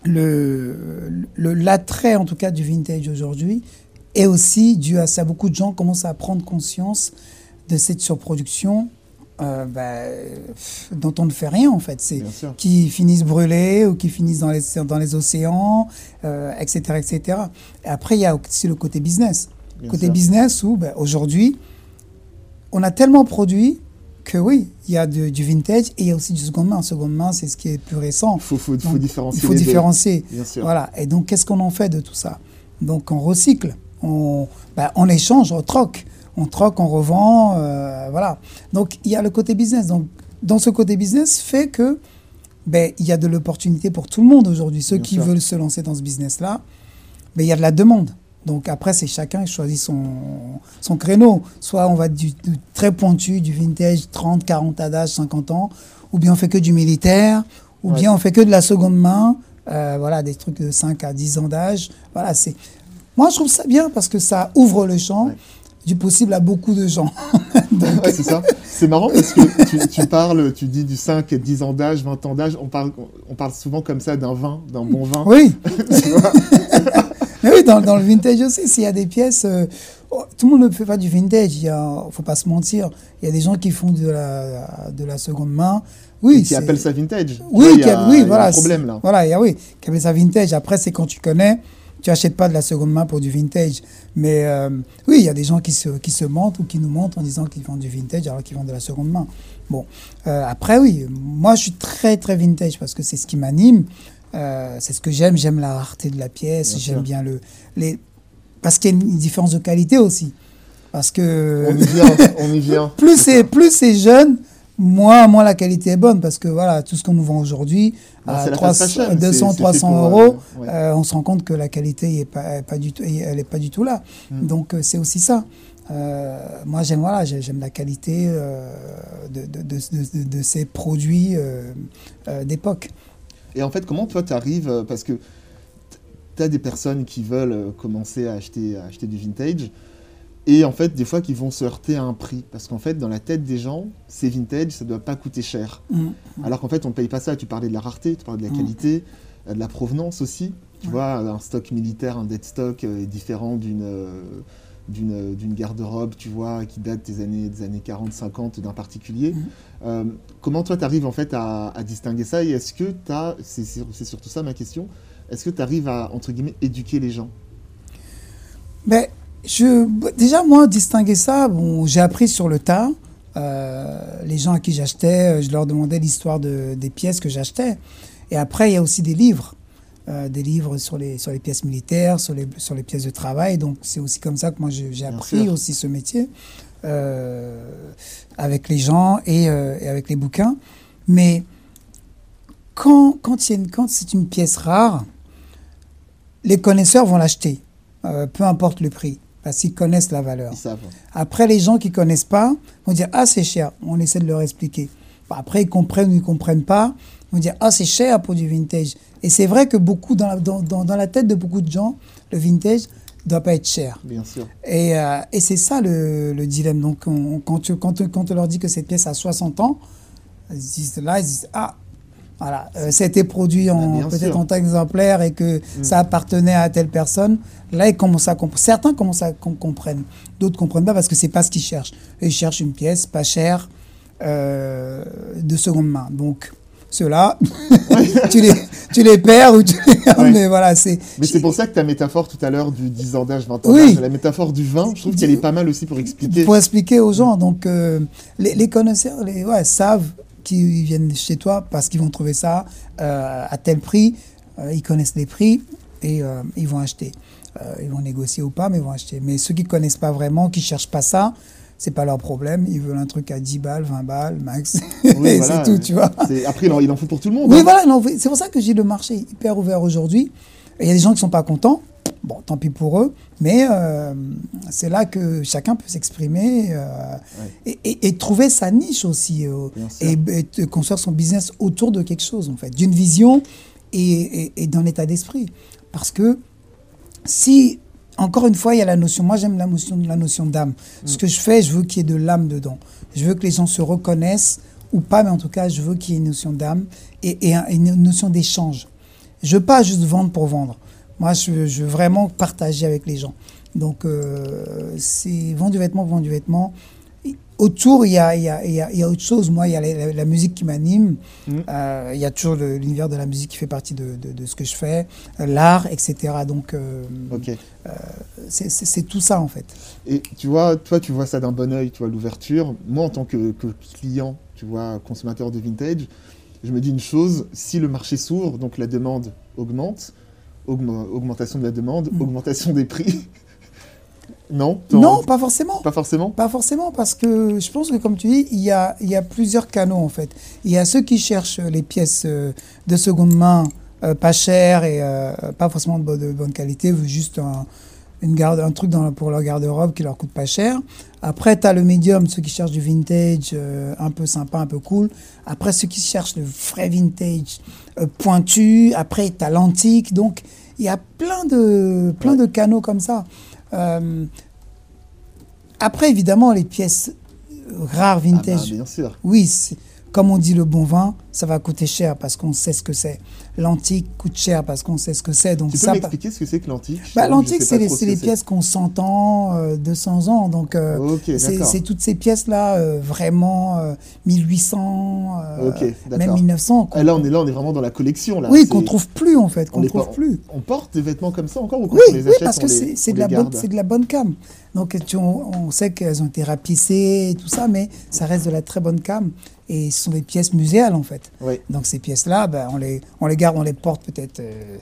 le, l'attrait en tout cas du vintage aujourd'hui est aussi dû à ça. Beaucoup de gens commencent à prendre conscience de cette surproduction euh, bah, dont on ne fait rien en fait. C'est qui finissent brûlés ou qui finissent dans les, dans les océans, etc., euh, etc. Et après, il y a aussi le côté business. côté business où bah, aujourd'hui, on a tellement produit que oui, il y a du vintage et il y a aussi du second main. Seconde main, c'est ce qui est plus récent. Il faut, faut, différencier. Il faut différencier. Voilà. Et donc, qu'est-ce qu'on en fait de tout ça? Donc, on recycle, on, bah, on échange, on troque on troque, on revend, euh, voilà. Donc il y a le côté business. Donc dans ce côté business fait que ben, il y a de l'opportunité pour tout le monde aujourd'hui. Ceux qui veulent se lancer dans ce business-là, ben, il y a de la demande. Donc après, c'est chacun qui choisit son, son créneau. Soit on va du, très pointu, du vintage, 30, 40 ans d'âge, 50 ans, ou bien on fait que du militaire, ou bien on fait que de la seconde main, euh, voilà, des trucs de 5 à 10 ans d'âge. Voilà, c'est... Moi, je trouve ça bien parce que ça ouvre le champ du possible à beaucoup de gens. c'est ça. C'est marrant parce que tu, parles, tu dis du 5 et 10 ans d'âge, 20 ans d'âge. On parle, on parle souvent comme ça d'un vin, d'un bon vin. Oui. Mais oui, dans, le vintage aussi, s'il y a des pièces. Euh, oh, tout le monde ne fait pas du vintage, il ne faut pas se mentir. Il y a des gens qui font de la, de la seconde main. Oui, qui appellent ça vintage. Oui, il y a, oui, voilà. un problème là. Voilà, il y a, oui, qui appellent ça vintage. Après, c'est quand tu connais tu achètes pas de la seconde main pour du vintage. Mais euh, oui, il y a des gens qui se, qui se mentent ou qui nous mentent en disant qu'ils vendent du vintage alors qu'ils vendent de la seconde main. Bon, euh, après, oui, moi je suis très très vintage parce que c'est ce qui m'anime. Euh, c'est ce que j'aime. J'aime la rareté de la pièce. J'aime bien le. Les... Parce qu'il y a une différence de qualité aussi. Parce que. On y vient, on y vient. plus c'est jeune, moins, moins la qualité est bonne parce que voilà, tout ce qu'on nous vend aujourd'hui à 300, 200, 300 euros, euh, on se rend compte que la qualité est pas, pas du tout, elle n'est pas du tout là. Hmm. Donc euh, c'est aussi ça. Euh, moi j'aime voilà, j'aime la qualité de, de, de, de, ces produits d'époque. Et en fait, comment toi tu arrives parce que tu as des personnes qui veulent commencer à acheter, à acheter du vintage. Et en fait, des fois, qui vont se heurter à un prix. Parce qu'en fait, dans la tête des gens, c'est vintage, ça ne doit pas coûter cher. Mm. Alors qu'en fait, on ne paye pas ça. Tu parlais de la rareté, tu parlais de la mm. qualité, euh, de la provenance aussi. Tu vois, un stock militaire, un dead stock euh, est différent d'une euh, d'une garde-robe, tu vois, qui date des années, des années 40-50 d'un particulier. Mm. comment toi, tu arrives en fait à, distinguer ça? Et est-ce que tu as, c'est surtout ça ma question, est-ce que tu arrives à, entre guillemets, éduquer les gens? Ben, je, Déjà, moi, distinguer ça, bon, j'ai appris sur le tas. les gens à qui j'achetais, je leur demandais l'histoire de, des pièces que j'achetais. Et après, il y a aussi des livres. Euh, des livres sur les, sur les pièces militaires, sur les, sur les pièces de travail. Donc c'est aussi comme ça que moi j'ai appris aussi ce métier euh, avec les gens et, euh, et, avec les bouquins. Mais quand, quand, quand c'est une pièce rare, les connaisseurs vont l'acheter, peu importe le prix parce qu'ils connaissent la valeur. Après, les gens qui connaissent pas vont dire ah c'est cher. On essaie de leur expliquer. Après, ils comprennent ou ils comprennent pas. Ils vont dire ah c'est cher pour du vintage. Et c'est vrai que beaucoup, dans la, dans, dans, la tête de beaucoup de gens, le vintage ne doit pas être cher. Bien sûr. Et, euh, et c'est ça le, le, dilemme. Donc, quand, tu, quand, quand on leur dit que cette pièce a 60 ans, ils disent là, ils disent Ah, voilà, euh, ça a été produit en, peut-être en tant exemplaire et que mm. ça appartenait à telle personne. Là, ils commencent à certains commencent à comprendre, d'autres comprennent pas parce que c'est pas ce qu'ils cherchent. Ils cherchent une pièce pas chère euh, de seconde main. Donc, ceux-là, tu, les, tu les perds ou tu les... Mais voilà, c'est... Mais c'est pour ça que ta métaphore tout à l'heure du 10 ans d'âge, 20 ans oui. la métaphore du vin, je trouve qu'elle est pas mal aussi pour expliquer. Pour expliquer aux gens. Donc, euh, les, les, connaisseurs les, ouais, savent qu'ils viennent chez toi parce qu'ils vont trouver ça euh, à tel prix. Euh, ils connaissent les prix et ils vont acheter. ils vont négocier ou pas, mais ils vont acheter. Mais ceux qui connaissent pas vraiment, qui cherchent pas ça, c'est pas leur problème. Ils veulent un truc à 10 balles, 20 balles, max. c'est tout, tu vois. Après, il en faut pour tout le monde. Oui, hein. voilà. C'est pour ça que j'ai le marché hyper ouvert aujourd'hui. Il y a des gens qui sont pas contents. Bon, tant pis pour eux. Mais euh, c'est là que chacun peut s'exprimer euh, et, trouver sa niche aussi. Euh, et, construire son business autour de quelque chose, en fait. D'une vision et, d'un état d'esprit. Parce que si encore une fois, il y a la notion. Moi, j'aime la notion, la notion d'âme. Ce que je fais, je veux qu'il y ait de l'âme dedans. Je veux que les gens se reconnaissent ou pas, mais en tout cas, je veux qu'il y ait une notion d'âme et, une notion d'échange. Je veux pas juste vendre pour vendre. Moi, je veux, vraiment partager avec les gens. Donc, euh, c'est vendre du vêtement, vendre du vêtement autour, il y a, il y, a, il y a, autre chose. Moi, il y a la, musique qui m'anime. Mm. Euh, il y a toujours l'univers de la musique qui fait partie de, de, ce que je fais, euh, l'art, etc. Donc, euh, c'est tout ça, en fait. Et tu vois, toi, tu vois ça d'un bon oeil, tu vois, l'ouverture. Moi, en tant que, client, tu vois, consommateur de vintage, je me dis une chose, si le marché s'ouvre, donc la demande augmente, augmentation de la demande, mm. augmentation des prix. Non? Non, pas forcément. Pas forcément? Pas forcément, parce que je pense que, comme tu dis, il y a, il y a plusieurs canaux, en fait. Il y a ceux qui cherchent les pièces euh, de seconde main euh, pas chères et euh, pas forcément de, bonne qualité, juste un, une garde, un truc dans, pour leur garde-robe qui leur coûte pas cher. Après, tu as le médium, ceux qui cherchent du vintage un peu sympa, un peu cool. Après, ceux qui cherchent le vrai vintage pointu. Après, tu as l'antique. Donc, il y a plein de, plein de canaux comme ça. Euh, après, évidemment, les pièces rares, vintage. Ah bah, bien sûr. Oui, comme on dit le bon vin, ça va coûter cher parce qu'on sait ce que c'est. L'antique coûte cher parce qu'on sait ce que c'est. Donc tu peux m'expliquer ce que c'est que l'antique? Bah, L'antique, c'est les, pièces qu'on 100 ans, 200 ans. Donc, euh, c'est toutes ces pièces-là, euh, vraiment 1800, euh, même 1900. Ah, là, on est là, on est vraiment dans la collection. Là. Oui, qu'on trouve plus en fait, qu'on trouve plus. On porte des vêtements comme ça encore ou oui, les achète, oui, parce que c'est de, la bonne, de la bonne cam. Donc, on, on sait qu'elles ont été rapissées et tout ça, mais ça reste de la très bonne cam. Et ce sont des pièces muséales, en fait. Donc ces pièces-là, ben, on, les, on les garde, on les porte peut-être euh,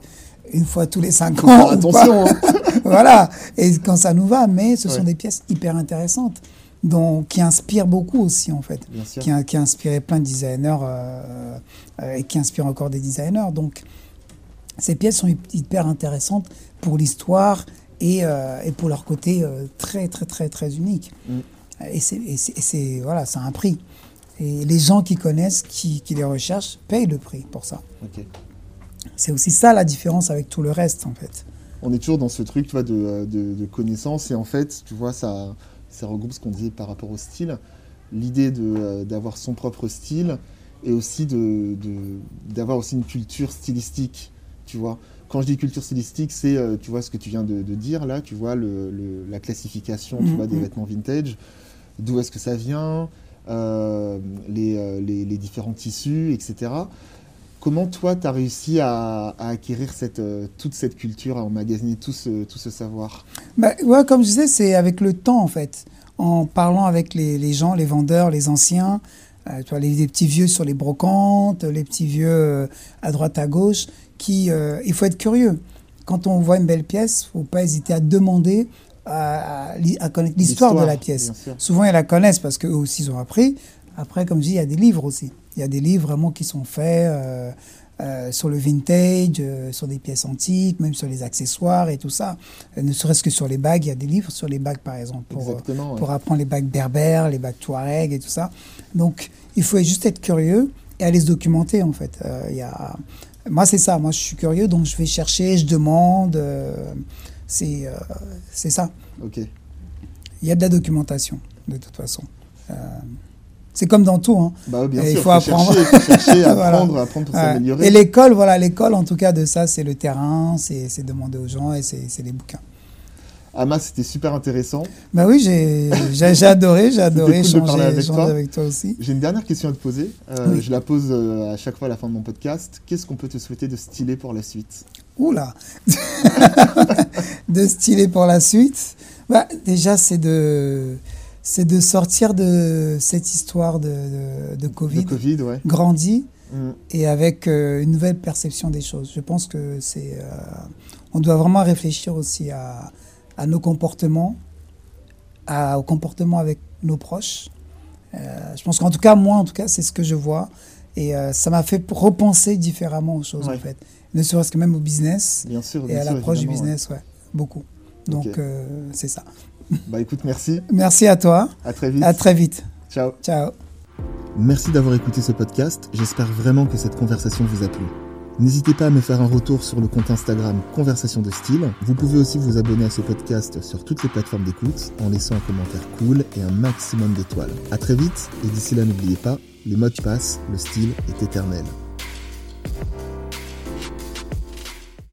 une fois tous les cinq ans. attention hein. Voilà, et quand ça nous va, mais ce sont des pièces hyper intéressantes. Donc, qui inspirent beaucoup aussi, en fait. Qui, qui a inspiré plein de designers euh, euh, et qui inspirent encore des designers. Donc, ces pièces sont hyper intéressantes pour l'histoire et, et, pour leur côté très, très, très, très unique. Mm. Et c'est, voilà, ça a un prix. Et les gens qui connaissent, qui, les recherchent, payent le prix pour ça. C'est aussi ça la différence avec tout le reste, en fait. On est toujours dans ce truc tu vois, de, de, connaissance, et en fait, tu vois, ça, ça regroupe ce qu'on dit par rapport au style. L'idée euh, d'avoir son propre style, et aussi d'avoir de, aussi une culture stylistique, tu vois. quand je dis culture stylistique, c'est, tu vois, ce que tu viens de, dire là, tu vois, le, la classification, tu vois, des vêtements vintage, d'où est-ce que ça vient, les, les, les, différents tissus, etc. Comment toi, tu as réussi à, acquérir euh, toute cette culture, à emmagasiner tout ce, ce savoir? Bah, ouais, Comme je disais, c'est avec le temps, en fait. En parlant avec les, gens, les vendeurs, les anciens, euh, tu vois, les, petits vieux sur les brocantes, les petits vieux euh, à droite, à gauche, qui, il faut être curieux. Quand on voit une belle pièce, faut pas hésiter à demander à, à, connaître l'histoire de la pièce. Souvent, ils la connaissent parce qu'eux aussi, ils ont appris. Après, comme je dis, il y a des livres aussi. Il y a des livres vraiment qui sont faits euh, euh, sur le vintage, euh, sur des pièces antiques, même sur les accessoires et tout ça. ne serait-ce que sur les bagues, il y a des livres sur les bagues, par exemple, pour, pour apprendre les bagues berbères, les bagues touareg et tout ça. Donc, il faut juste être curieux et aller se documenter, en fait. il y a... Moi, c'est ça. Moi, je suis curieux, donc je vais chercher, je demande. C'est c'est ça. Ok. Il y a de la documentation, de toute façon. C'est comme dans tout. Hein. Bah bien sûr, il faut, apprendre. Chercher, apprendre, apprendre pour s'améliorer. Et l'école, voilà, l'école, en tout cas, de ça, c'est le terrain, c'est demander aux gens et c'est les bouquins. Ama, c'était super intéressant. Bah oui, j'ai adoré, j'ai adoré échanger, avec, toi. avec, toi. aussi. J'ai une dernière question à te poser. Euh, je la pose euh, à chaque fois à la fin de mon podcast. Qu'est-ce qu'on peut te souhaiter de stylé pour la suite? Oula De stylé pour la suite bah, Déjà, c'est de c'est de sortir de cette histoire de, de, Covid, COVID ouais. grandi mm. et avec euh, une nouvelle perception des choses. Je pense que c'est, euh, on doit vraiment réfléchir aussi à, à nos comportements, à, au comportement avec nos proches. Euh, je pense qu'en tout cas, moi, en tout cas, c'est ce que je vois. Et ça m'a fait repenser différemment aux choses, en fait. Ne serait-ce que même au business. Bien sûr, et à l'approche du business, ouais. beaucoup. Donc, c'est ça. Bah écoute, merci. Merci à toi. À très vite. À très vite. Ciao. Ciao. Merci d'avoir écouté ce podcast. J'espère vraiment que cette conversation vous a plu. N'hésitez pas à me faire un retour sur le compte Instagram Conversation de Style. Vous pouvez aussi vous abonner à ce podcast sur toutes les plateformes d'écoute en laissant un commentaire cool et un maximum d'étoiles. À très vite et d'ici là n'oubliez pas, les modes passent, le style est éternel.